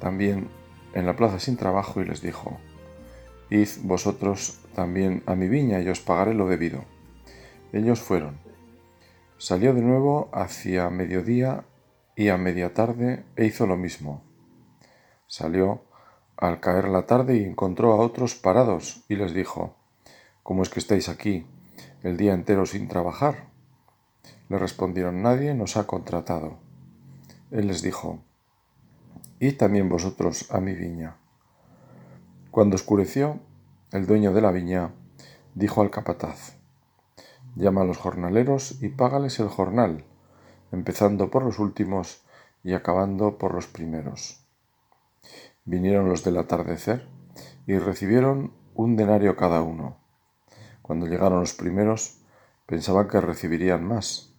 también en la plaza sin trabajo y les dijo, Id vosotros también a mi viña y os pagaré lo debido. Ellos fueron. Salió de nuevo hacia mediodía y a media tarde e hizo lo mismo. Salió al caer la tarde y encontró a otros parados y les dijo, ¿Cómo es que estáis aquí el día entero sin trabajar? Le respondieron, nadie nos ha contratado. Él les dijo, y también vosotros a mi viña. Cuando oscureció, el dueño de la viña dijo al capataz, llama a los jornaleros y págales el jornal, empezando por los últimos y acabando por los primeros. Vinieron los del atardecer y recibieron un denario cada uno. Cuando llegaron los primeros, pensaban que recibirían más,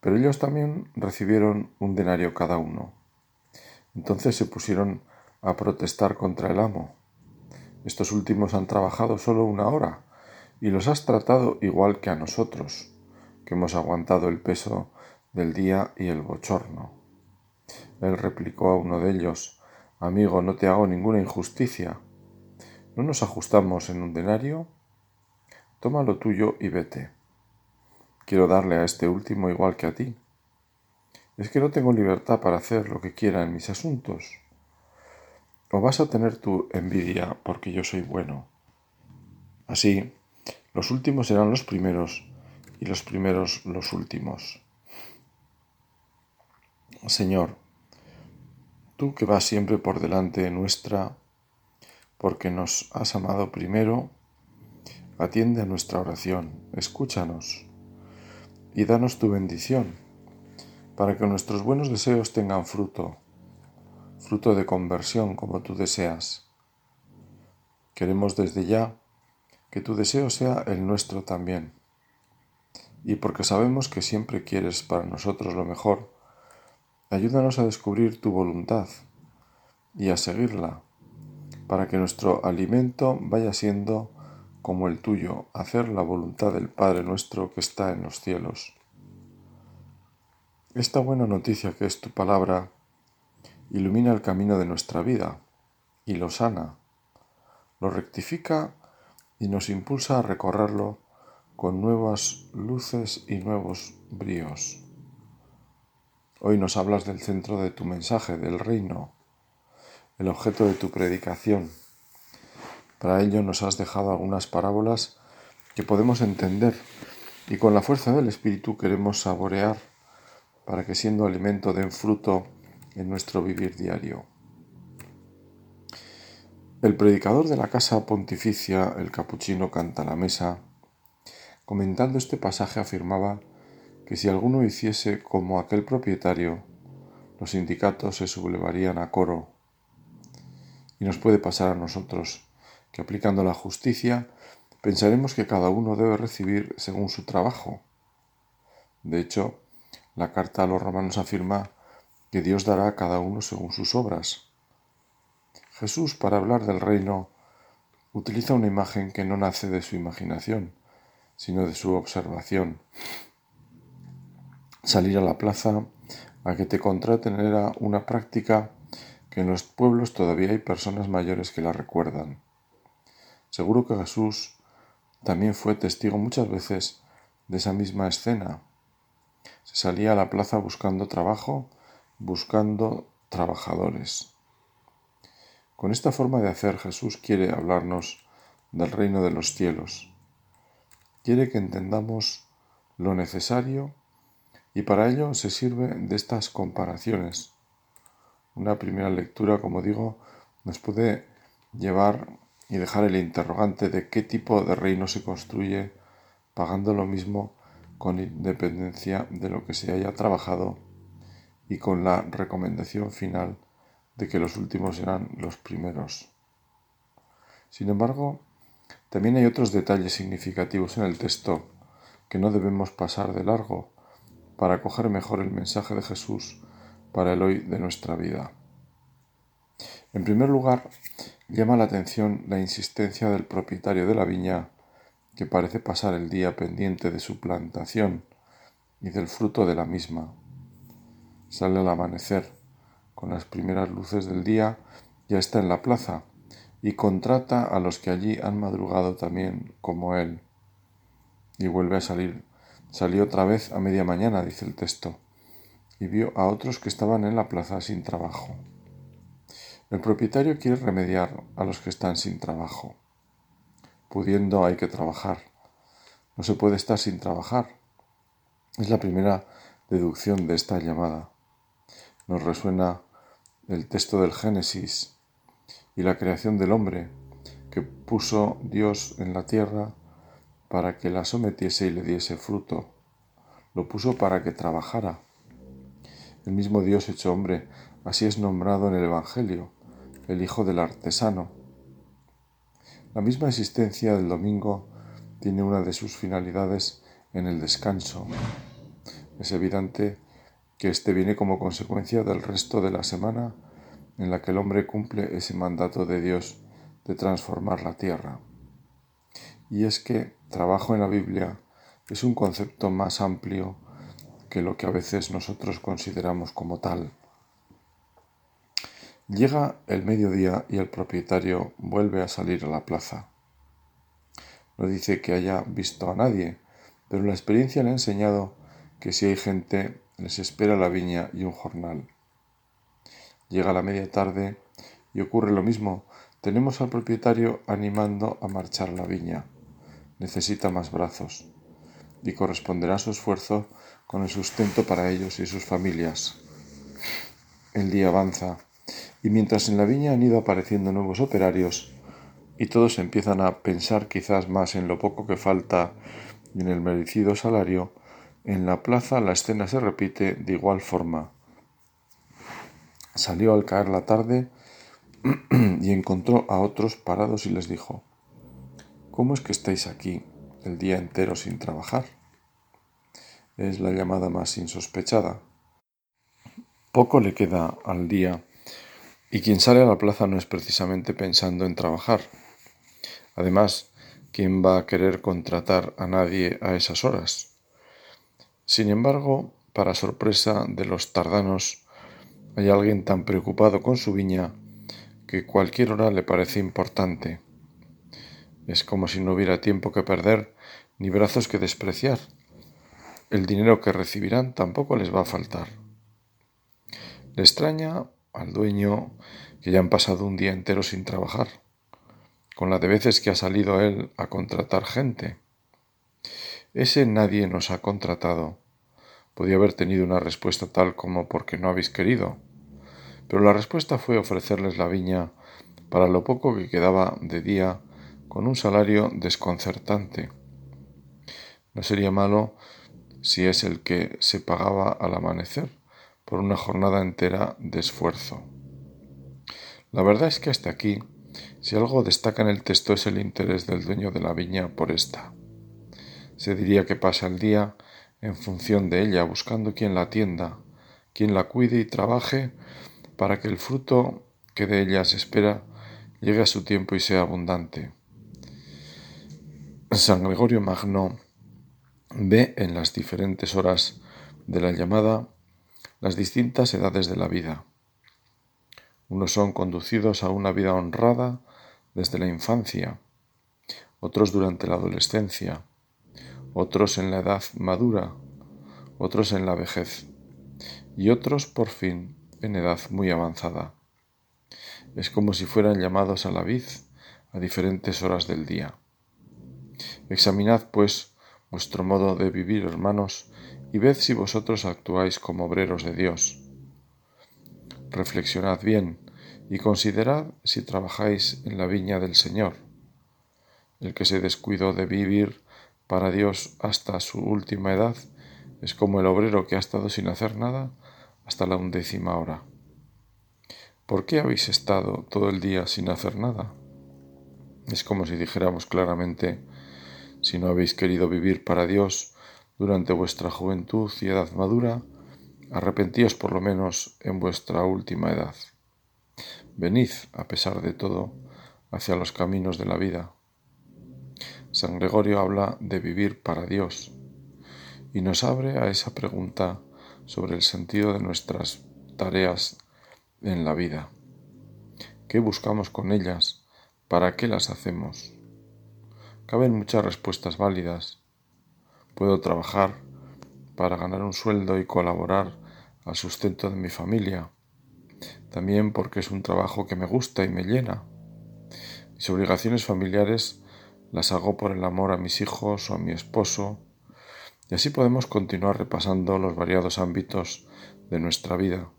pero ellos también recibieron un denario cada uno. Entonces se pusieron a protestar contra el amo. Estos últimos han trabajado solo una hora y los has tratado igual que a nosotros, que hemos aguantado el peso del día y el bochorno. Él replicó a uno de ellos, Amigo, no te hago ninguna injusticia. ¿No nos ajustamos en un denario? Toma lo tuyo y vete. Quiero darle a este último igual que a ti es que no tengo libertad para hacer lo que quiera en mis asuntos. O vas a tener tu envidia porque yo soy bueno. Así, los últimos serán los primeros y los primeros los últimos. Señor, tú que vas siempre por delante nuestra, porque nos has amado primero, atiende a nuestra oración, escúchanos y danos tu bendición para que nuestros buenos deseos tengan fruto, fruto de conversión como tú deseas. Queremos desde ya que tu deseo sea el nuestro también. Y porque sabemos que siempre quieres para nosotros lo mejor, ayúdanos a descubrir tu voluntad y a seguirla, para que nuestro alimento vaya siendo como el tuyo, hacer la voluntad del Padre nuestro que está en los cielos. Esta buena noticia que es tu palabra ilumina el camino de nuestra vida y lo sana, lo rectifica y nos impulsa a recorrerlo con nuevas luces y nuevos bríos. Hoy nos hablas del centro de tu mensaje, del reino, el objeto de tu predicación. Para ello nos has dejado algunas parábolas que podemos entender y con la fuerza del Espíritu queremos saborear para que siendo alimento den fruto en nuestro vivir diario. El predicador de la casa pontificia, el capuchino canta la mesa, comentando este pasaje afirmaba que si alguno hiciese como aquel propietario, los sindicatos se sublevarían a coro. Y nos puede pasar a nosotros que aplicando la justicia pensaremos que cada uno debe recibir según su trabajo. De hecho, la carta a los romanos afirma que Dios dará a cada uno según sus obras. Jesús, para hablar del reino, utiliza una imagen que no nace de su imaginación, sino de su observación. Salir a la plaza a que te contraten era una práctica que en los pueblos todavía hay personas mayores que la recuerdan. Seguro que Jesús también fue testigo muchas veces de esa misma escena se salía a la plaza buscando trabajo, buscando trabajadores. Con esta forma de hacer Jesús quiere hablarnos del reino de los cielos. Quiere que entendamos lo necesario y para ello se sirve de estas comparaciones. Una primera lectura, como digo, nos puede llevar y dejar el interrogante de qué tipo de reino se construye pagando lo mismo con independencia de lo que se haya trabajado y con la recomendación final de que los últimos serán los primeros. Sin embargo, también hay otros detalles significativos en el texto que no debemos pasar de largo para coger mejor el mensaje de Jesús para el hoy de nuestra vida. En primer lugar, llama la atención la insistencia del propietario de la viña, que parece pasar el día pendiente de su plantación y del fruto de la misma. Sale al amanecer, con las primeras luces del día, ya está en la plaza, y contrata a los que allí han madrugado también como él. Y vuelve a salir. Salió otra vez a media mañana, dice el texto, y vio a otros que estaban en la plaza sin trabajo. El propietario quiere remediar a los que están sin trabajo. Pudiendo hay que trabajar. No se puede estar sin trabajar. Es la primera deducción de esta llamada. Nos resuena el texto del Génesis y la creación del hombre que puso Dios en la tierra para que la sometiese y le diese fruto. Lo puso para que trabajara. El mismo Dios hecho hombre, así es nombrado en el Evangelio, el Hijo del Artesano. La misma existencia del domingo tiene una de sus finalidades en el descanso. Es evidente que éste viene como consecuencia del resto de la semana en la que el hombre cumple ese mandato de Dios de transformar la tierra. Y es que trabajo en la Biblia es un concepto más amplio que lo que a veces nosotros consideramos como tal. Llega el mediodía y el propietario vuelve a salir a la plaza. No dice que haya visto a nadie, pero la experiencia le ha enseñado que si hay gente les espera la viña y un jornal. Llega la media tarde y ocurre lo mismo. Tenemos al propietario animando a marchar la viña. Necesita más brazos y corresponderá su esfuerzo con el sustento para ellos y sus familias. El día avanza y mientras en la viña han ido apareciendo nuevos operarios y todos empiezan a pensar quizás más en lo poco que falta y en el merecido salario, en la plaza la escena se repite de igual forma. Salió al caer la tarde y encontró a otros parados y les dijo, ¿Cómo es que estáis aquí el día entero sin trabajar? Es la llamada más insospechada. Poco le queda al día y quien sale a la plaza no es precisamente pensando en trabajar. Además, ¿quién va a querer contratar a nadie a esas horas? Sin embargo, para sorpresa de los tardanos, hay alguien tan preocupado con su viña que cualquier hora le parece importante. Es como si no hubiera tiempo que perder ni brazos que despreciar. El dinero que recibirán tampoco les va a faltar. Le extraña al dueño que ya han pasado un día entero sin trabajar, con la de veces que ha salido él a contratar gente. Ese nadie nos ha contratado. Podía haber tenido una respuesta tal como porque no habéis querido pero la respuesta fue ofrecerles la viña para lo poco que quedaba de día con un salario desconcertante. No sería malo si es el que se pagaba al amanecer por una jornada entera de esfuerzo. La verdad es que hasta aquí, si algo destaca en el texto es el interés del dueño de la viña por esta. Se diría que pasa el día en función de ella, buscando quien la atienda, quien la cuide y trabaje para que el fruto que de ella se espera llegue a su tiempo y sea abundante. San Gregorio Magno ve en las diferentes horas de la llamada las distintas edades de la vida. Unos son conducidos a una vida honrada desde la infancia, otros durante la adolescencia, otros en la edad madura, otros en la vejez y otros por fin en edad muy avanzada. Es como si fueran llamados a la vid a diferentes horas del día. Examinad, pues, vuestro modo de vivir, hermanos, y ved si vosotros actuáis como obreros de Dios. Reflexionad bien y considerad si trabajáis en la viña del Señor. El que se descuidó de vivir para Dios hasta su última edad es como el obrero que ha estado sin hacer nada hasta la undécima hora. ¿por qué habéis estado todo el día sin hacer nada? Es como si dijéramos claramente, si no habéis querido vivir para Dios durante vuestra juventud y edad madura, arrepentíos por lo menos en vuestra última edad. Venid, a pesar de todo, hacia los caminos de la vida. San Gregorio habla de vivir para Dios y nos abre a esa pregunta sobre el sentido de nuestras tareas en la vida. ¿Qué buscamos con ellas? ¿Para qué las hacemos? Caben muchas respuestas válidas. Puedo trabajar para ganar un sueldo y colaborar al sustento de mi familia. También porque es un trabajo que me gusta y me llena. Mis obligaciones familiares las hago por el amor a mis hijos o a mi esposo. Y así podemos continuar repasando los variados ámbitos de nuestra vida.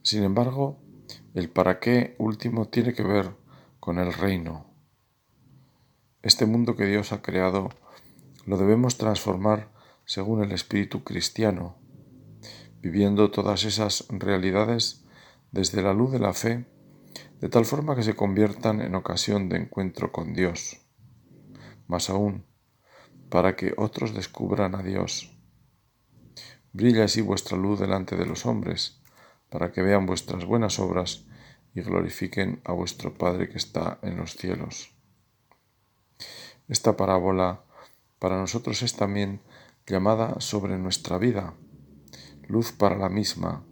Sin embargo, el para qué último tiene que ver con el reino. Este mundo que Dios ha creado lo debemos transformar según el espíritu cristiano, viviendo todas esas realidades desde la luz de la fe, de tal forma que se conviertan en ocasión de encuentro con Dios. Más aún, para que otros descubran a Dios. Brilla así vuestra luz delante de los hombres, para que vean vuestras buenas obras y glorifiquen a vuestro Padre que está en los cielos. Esta parábola para nosotros es también llamada sobre nuestra vida, luz para la misma.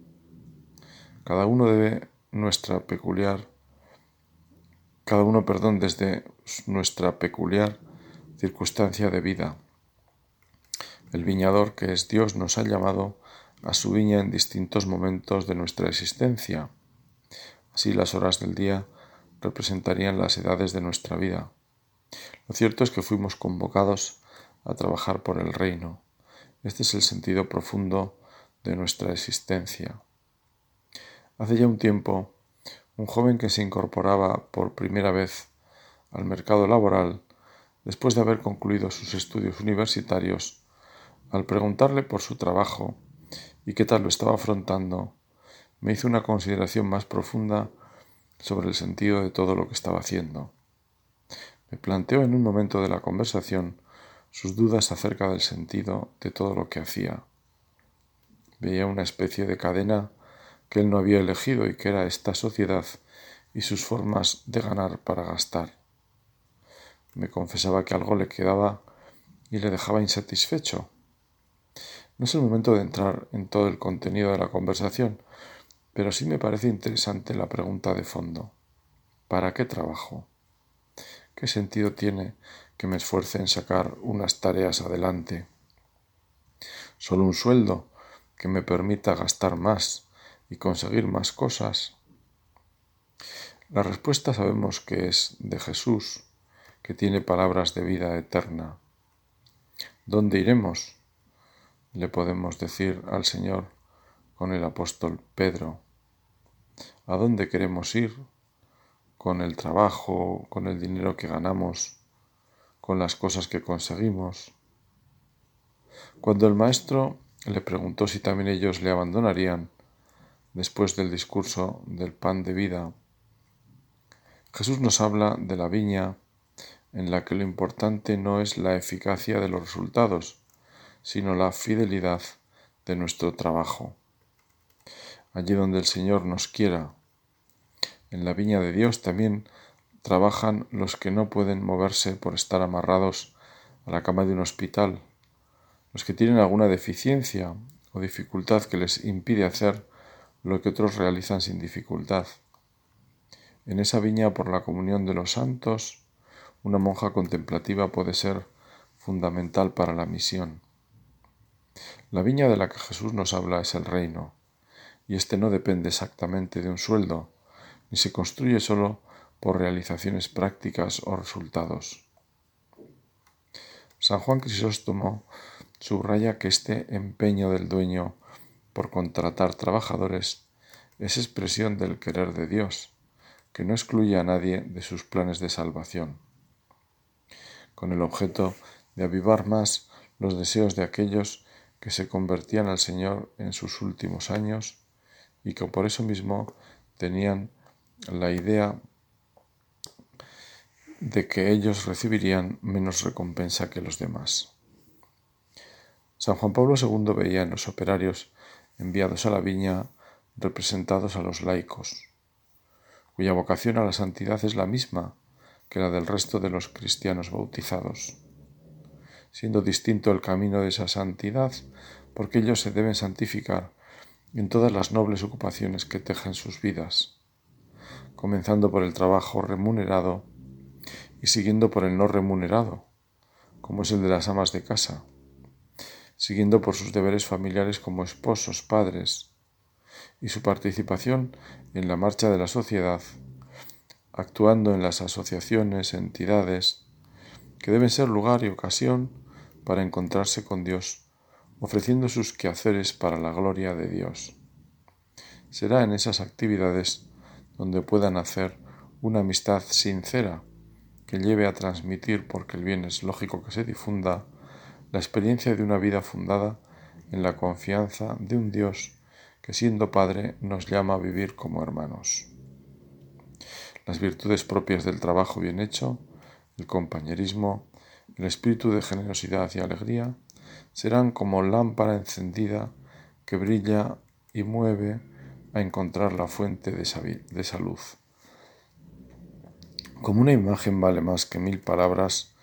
Cada uno debe nuestra peculiar, cada uno, perdón, desde nuestra peculiar circunstancia de vida. El viñador que es Dios nos ha llamado a su viña en distintos momentos de nuestra existencia. Así las horas del día representarían las edades de nuestra vida. Lo cierto es que fuimos convocados a trabajar por el reino. Este es el sentido profundo de nuestra existencia. Hace ya un tiempo, un joven que se incorporaba por primera vez al mercado laboral, después de haber concluido sus estudios universitarios, al preguntarle por su trabajo, y qué tal lo estaba afrontando, me hizo una consideración más profunda sobre el sentido de todo lo que estaba haciendo. Me planteó en un momento de la conversación sus dudas acerca del sentido de todo lo que hacía. Veía una especie de cadena que él no había elegido y que era esta sociedad y sus formas de ganar para gastar. Me confesaba que algo le quedaba y le dejaba insatisfecho, no es el momento de entrar en todo el contenido de la conversación, pero sí me parece interesante la pregunta de fondo. ¿Para qué trabajo? ¿Qué sentido tiene que me esfuerce en sacar unas tareas adelante? ¿Solo un sueldo que me permita gastar más y conseguir más cosas? La respuesta sabemos que es de Jesús, que tiene palabras de vida eterna. ¿Dónde iremos? le podemos decir al Señor con el apóstol Pedro. ¿A dónde queremos ir? Con el trabajo, con el dinero que ganamos, con las cosas que conseguimos. Cuando el maestro le preguntó si también ellos le abandonarían después del discurso del pan de vida, Jesús nos habla de la viña en la que lo importante no es la eficacia de los resultados, sino la fidelidad de nuestro trabajo. Allí donde el Señor nos quiera, en la viña de Dios también trabajan los que no pueden moverse por estar amarrados a la cama de un hospital, los que tienen alguna deficiencia o dificultad que les impide hacer lo que otros realizan sin dificultad. En esa viña por la comunión de los santos, una monja contemplativa puede ser fundamental para la misión. La viña de la que Jesús nos habla es el reino, y éste no depende exactamente de un sueldo, ni se construye solo por realizaciones prácticas o resultados. San Juan Crisóstomo subraya que este empeño del dueño por contratar trabajadores es expresión del querer de Dios, que no excluye a nadie de sus planes de salvación, con el objeto de avivar más los deseos de aquellos que se convertían al Señor en sus últimos años y que por eso mismo tenían la idea de que ellos recibirían menos recompensa que los demás. San Juan Pablo II veía en los operarios enviados a la viña representados a los laicos, cuya vocación a la santidad es la misma que la del resto de los cristianos bautizados, siendo distinto el camino de esa santidad porque ellos se deben santificar en todas las nobles ocupaciones que tejen sus vidas, comenzando por el trabajo remunerado y siguiendo por el no remunerado, como es el de las amas de casa, siguiendo por sus deberes familiares como esposos, padres, y su participación en la marcha de la sociedad, actuando en las asociaciones, entidades, que deben ser lugar y ocasión para encontrarse con Dios, ofreciendo sus quehaceres para la gloria de Dios. Será en esas actividades donde puedan hacer una amistad sincera que lleve a transmitir, porque el bien es lógico que se difunda, la experiencia de una vida fundada en la confianza de un Dios que siendo Padre nos llama a vivir como hermanos. Las virtudes propias del trabajo bien hecho, el compañerismo, el espíritu de generosidad y alegría, serán como lámpara encendida que brilla y mueve a encontrar la fuente de esa, luz. Como una imagen vale más que mil palabras,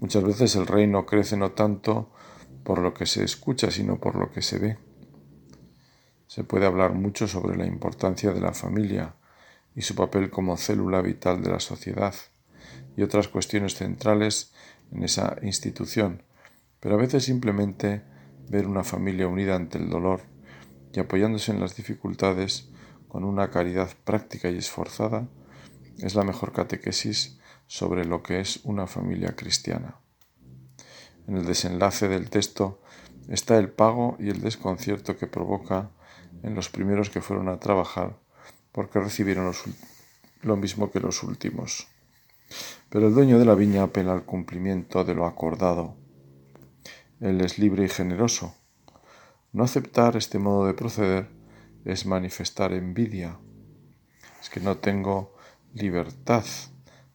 muchas veces el reino crece no tanto por lo que se escucha, sino por lo que se ve. Se puede hablar mucho sobre la importancia de la familia y su papel como célula vital de la sociedad y otras cuestiones centrales en esa institución, pero a veces simplemente ver una familia unida ante el dolor y apoyándose en las dificultades con una caridad práctica y esforzada es la mejor catequesis sobre lo que es una familia cristiana. En el desenlace del texto está el pago y el desconcierto que provoca en los primeros que fueron a trabajar porque recibieron lo mismo que los últimos. Pero el dueño de la viña apela al cumplimiento de lo acordado. Él es libre y generoso. No aceptar este modo de proceder es manifestar envidia. Es que no tengo libertad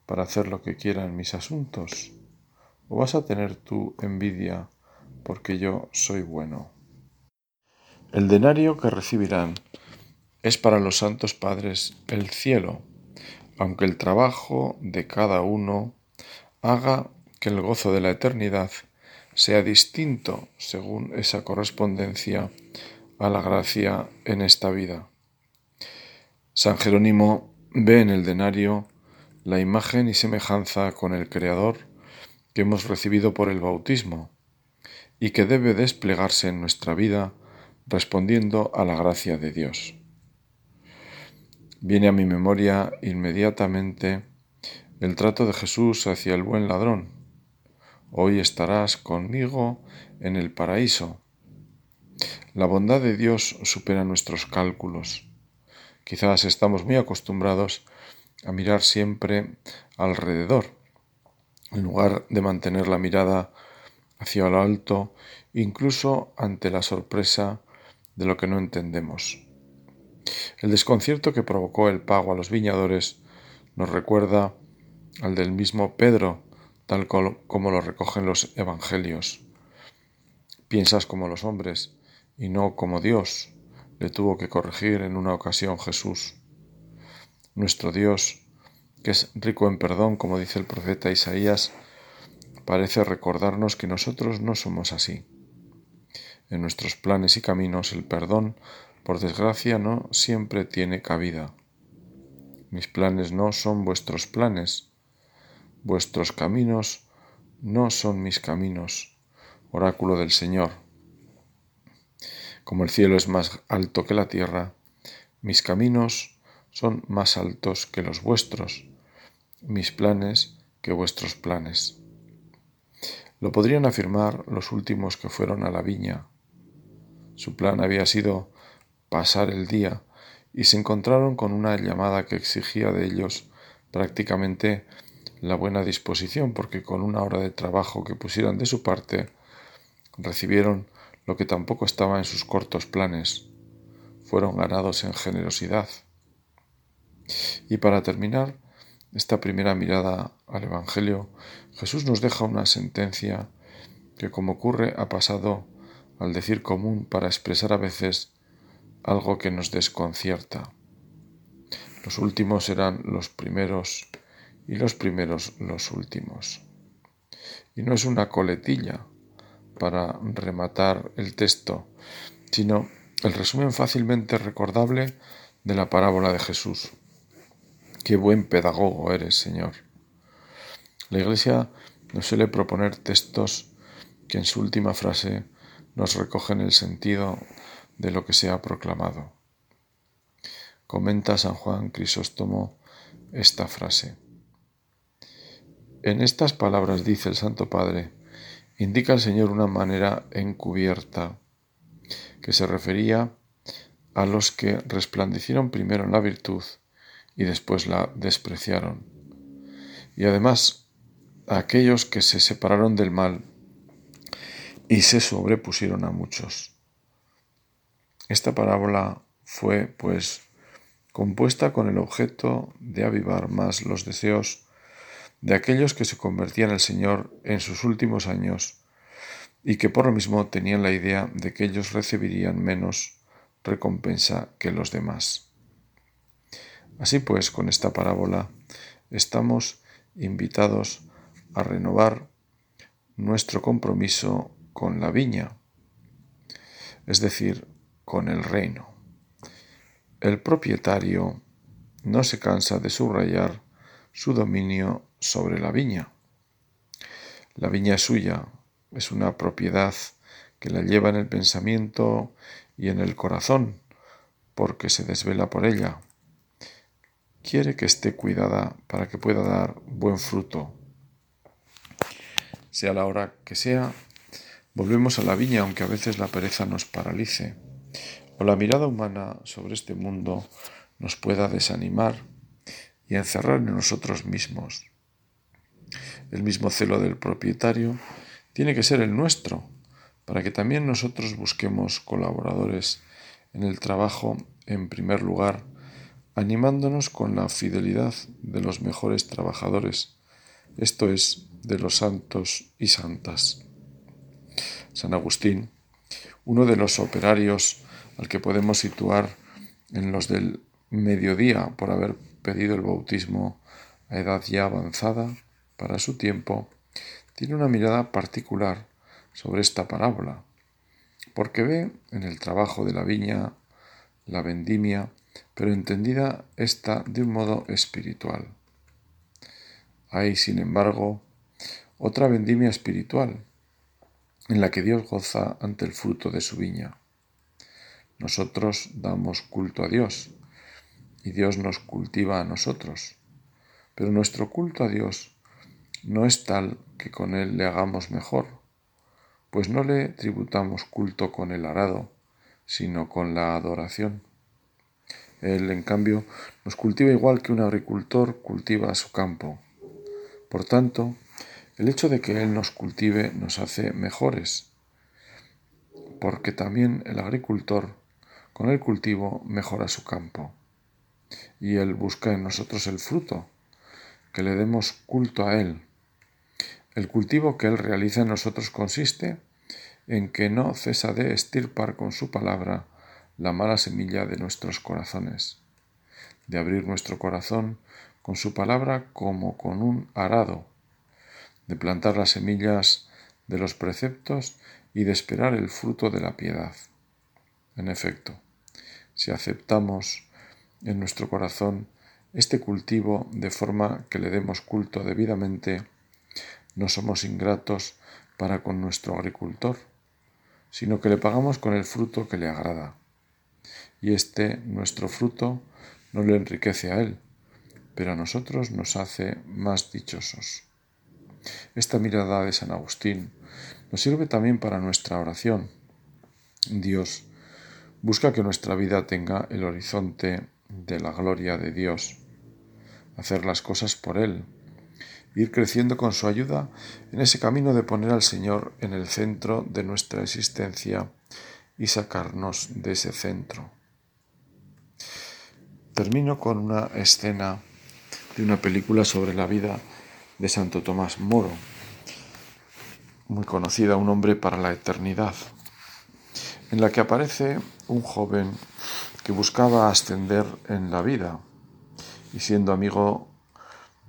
para hacer lo que quiera en mis asuntos? ¿O vas a tener tu envidia porque yo soy bueno? El denario que recibirán es para los santos padres el cielo, aunque el trabajo de cada uno haga que el gozo de la eternidad sea distinto según esa correspondencia a la gracia en esta vida. San Jerónimo Ve en el denario la imagen y semejanza con el Creador que hemos recibido por el bautismo y que debe desplegarse en nuestra vida respondiendo a la gracia de Dios. Viene a mi memoria inmediatamente el trato de Jesús hacia el buen ladrón. Hoy estarás conmigo en el paraíso. La bondad de Dios supera nuestros cálculos. Quizás estamos muy acostumbrados a mirar siempre alrededor, en lugar de mantener la mirada hacia lo alto, incluso ante la sorpresa de lo que no entendemos. El desconcierto que provocó el pago a los viñadores nos recuerda al del mismo Pedro, tal como lo recogen los evangelios. Piensas como los hombres y no como Dios, le tuvo que corregir en una ocasión Jesús. Nuestro Dios, que es rico en perdón, como dice el profeta Isaías, parece recordarnos que nosotros no somos así. En nuestros planes y caminos el perdón, por desgracia, no siempre tiene cabida. Mis planes no son vuestros planes, vuestros caminos no son mis caminos, oráculo del Señor. Como el cielo es más alto que la tierra, mis caminos son más altos que los vuestros, mis planes que vuestros planes. Lo podrían afirmar los últimos que fueron a la viña. Su plan había sido pasar el día y se encontraron con una llamada que exigía de ellos prácticamente la buena disposición, porque con una hora de trabajo que pusieran de su parte, recibieron lo que tampoco estaba en sus cortos planes. Fueron ganados en generosidad. Y para terminar esta primera mirada al Evangelio, Jesús nos deja una sentencia que como ocurre ha pasado al decir común para expresar a veces algo que nos desconcierta. Los últimos serán los primeros y los primeros los últimos. Y no es una coletilla para rematar el texto, sino el resumen fácilmente recordable de la parábola de Jesús. Qué buen pedagogo eres, Señor. La Iglesia nos suele proponer textos que en su última frase nos recogen el sentido de lo que se ha proclamado. Comenta San Juan Crisóstomo esta frase. En estas palabras dice el Santo Padre, indica el Señor una manera encubierta que se refería a los que resplandecieron primero en la virtud y después la despreciaron, y además a aquellos que se separaron del mal y se sobrepusieron a muchos. Esta parábola fue, pues, compuesta con el objeto de avivar más los deseos de aquellos que se convertían al Señor en sus últimos años y que por lo mismo tenían la idea de que ellos recibirían menos recompensa que los demás. Así pues, con esta parábola estamos invitados a renovar nuestro compromiso con la viña, es decir, con el reino. El propietario no se cansa de subrayar su dominio sobre la viña. La viña es suya, es una propiedad que la lleva en el pensamiento y en el corazón, porque se desvela por ella. Quiere que esté cuidada para que pueda dar buen fruto. Sea la hora que sea, Volvemos a la viña, aunque a veces la pereza nos paralice, o la mirada humana sobre este mundo nos pueda desanimar y encerrar en nosotros mismos. El mismo celo del propietario tiene que ser el nuestro, para que también nosotros busquemos colaboradores en el trabajo en primer lugar, animándonos con la fidelidad de los mejores trabajadores, esto es, de los santos y santas. San Agustín, uno de los operarios al que podemos situar en los del mediodía por haber pedido el bautismo a edad ya avanzada para su tiempo, tiene una mirada particular sobre esta parábola, porque ve en el trabajo de la viña la vendimia, pero entendida esta de un modo espiritual. Hay, sin embargo, otra vendimia espiritual, en la que Dios goza ante el fruto de su viña. Nosotros damos culto a Dios y Dios nos cultiva a nosotros, pero nuestro culto a Dios no es tal que con Él le hagamos mejor, pues no le tributamos culto con el arado, sino con la adoración. Él, en cambio, nos cultiva igual que un agricultor cultiva su campo. Por tanto, el hecho de que Él nos cultive nos hace mejores, porque también el agricultor con el cultivo mejora su campo y Él busca en nosotros el fruto, que le demos culto a Él. El cultivo que Él realiza en nosotros consiste en que no cesa de estirpar con su palabra la mala semilla de nuestros corazones, de abrir nuestro corazón con su palabra como con un arado de plantar las semillas de los preceptos y de esperar el fruto de la piedad. En efecto, si aceptamos en nuestro corazón este cultivo de forma que le demos culto debidamente, no somos ingratos para con nuestro agricultor, sino que le pagamos con el fruto que le agrada. Y este, nuestro fruto, no le enriquece a él, pero a nosotros nos hace más dichosos. Esta mirada de San Agustín nos sirve también para nuestra oración. Dios busca que nuestra vida tenga el horizonte de la gloria de Dios, hacer las cosas por Él, ir creciendo con su ayuda en ese camino de poner al Señor en el centro de nuestra existencia y sacarnos de ese centro. termino con una escena de una película sobre la vida de Santo Tomás Moro, muy conocida, Un hombre para la eternidad, en la que aparece un joven que buscaba ascender en la vida y siendo amigo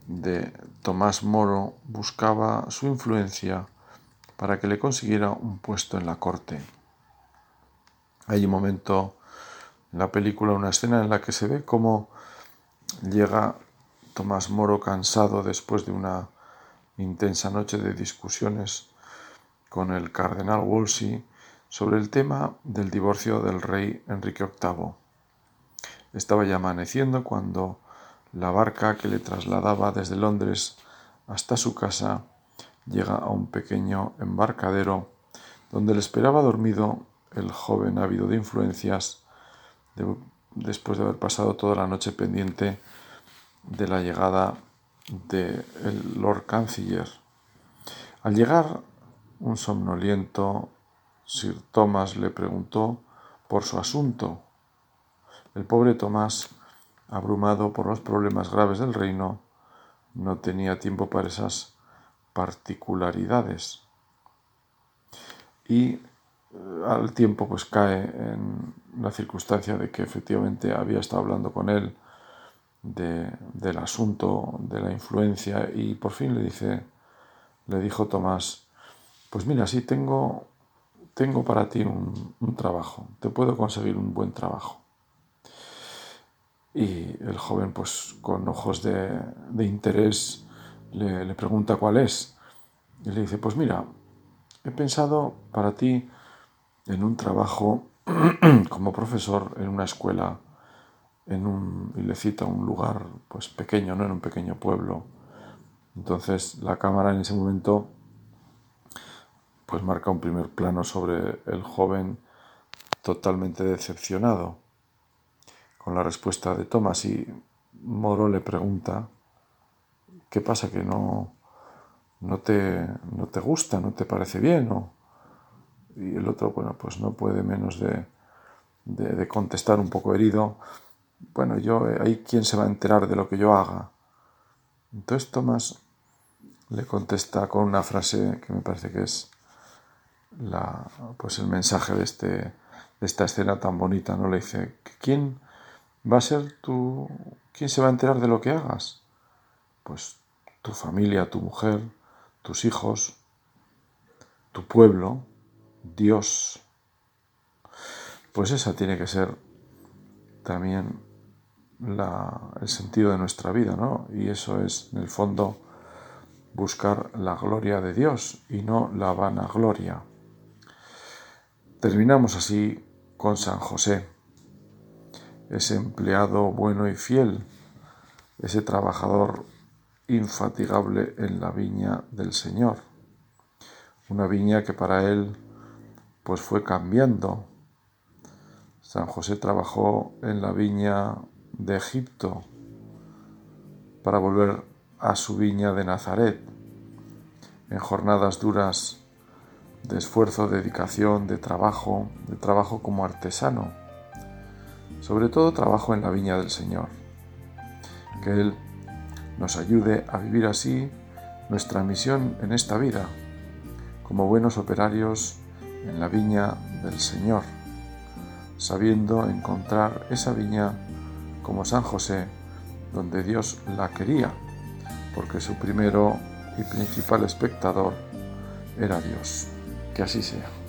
de Tomás Moro buscaba su influencia para que le consiguiera un puesto en la corte. Hay un momento en la película, una escena en la que se ve cómo llega Tomás Moro cansado después de una intensa noche de discusiones con el cardenal Wolsey sobre el tema del divorcio del rey Enrique VIII. Estaba ya amaneciendo cuando la barca que le trasladaba desde Londres hasta su casa llega a un pequeño embarcadero donde le esperaba dormido el joven ávido de influencias después de haber pasado toda la noche pendiente de la llegada del Lord Canciller. Al llegar, un somnoliento Sir Thomas le preguntó por su asunto. El pobre Tomás, abrumado por los problemas graves del reino, no tenía tiempo para esas particularidades. Y al tiempo pues cae en la circunstancia de que efectivamente había estado hablando con él del asunto de la influencia y por fin le dice le dijo Tomás pues mira sí tengo tengo para ti un, trabajo te puedo conseguir un buen trabajo y el joven pues con ojos de, interés le, le pregunta cuál es. Y le dice pues mira he pensado para ti en un trabajo como profesor en una escuela, en un, y le cita un lugar pues pequeño, no en un pequeño pueblo. Entonces la cámara en ese momento pues marca un primer plano sobre el joven totalmente decepcionado con la respuesta de Thomas y Moro le pregunta ¿qué pasa que no, no, te, no te gusta, no te parece bien? Y el otro, bueno, pues no puede menos de, de, contestar un poco herido, bueno, yo, hay eh, quien se va a enterar de lo que yo haga. Entonces Tomás le contesta con una frase que me parece que es la, pues el mensaje de, este, de esta escena tan bonita, ¿no? Le dice, ¿quién va a ser tu... ¿Quién se va a enterar de lo que hagas? Pues tu familia, tu mujer, tus hijos, tu pueblo, Dios. Pues esa tiene que ser también el sentido de nuestra vida, ¿no? Y eso es, en el fondo, buscar la gloria de Dios y no la vanagloria. Terminamos así con San José, ese empleado bueno y fiel, ese trabajador infatigable en la viña del Señor. Una viña que para él pues fue cambiando. San José trabajó en la viña de Egipto para volver a su viña de Nazaret, en jornadas duras de esfuerzo, dedicación, de trabajo, de trabajo como artesano, sobre todo trabajo en la viña del Señor. Que Él nos ayude a vivir así nuestra misión en esta vida, como buenos operarios en la viña del Señor, sabiendo encontrar esa viña como San José, donde Dios la quería, porque su primero y principal espectador era Dios. Que así sea.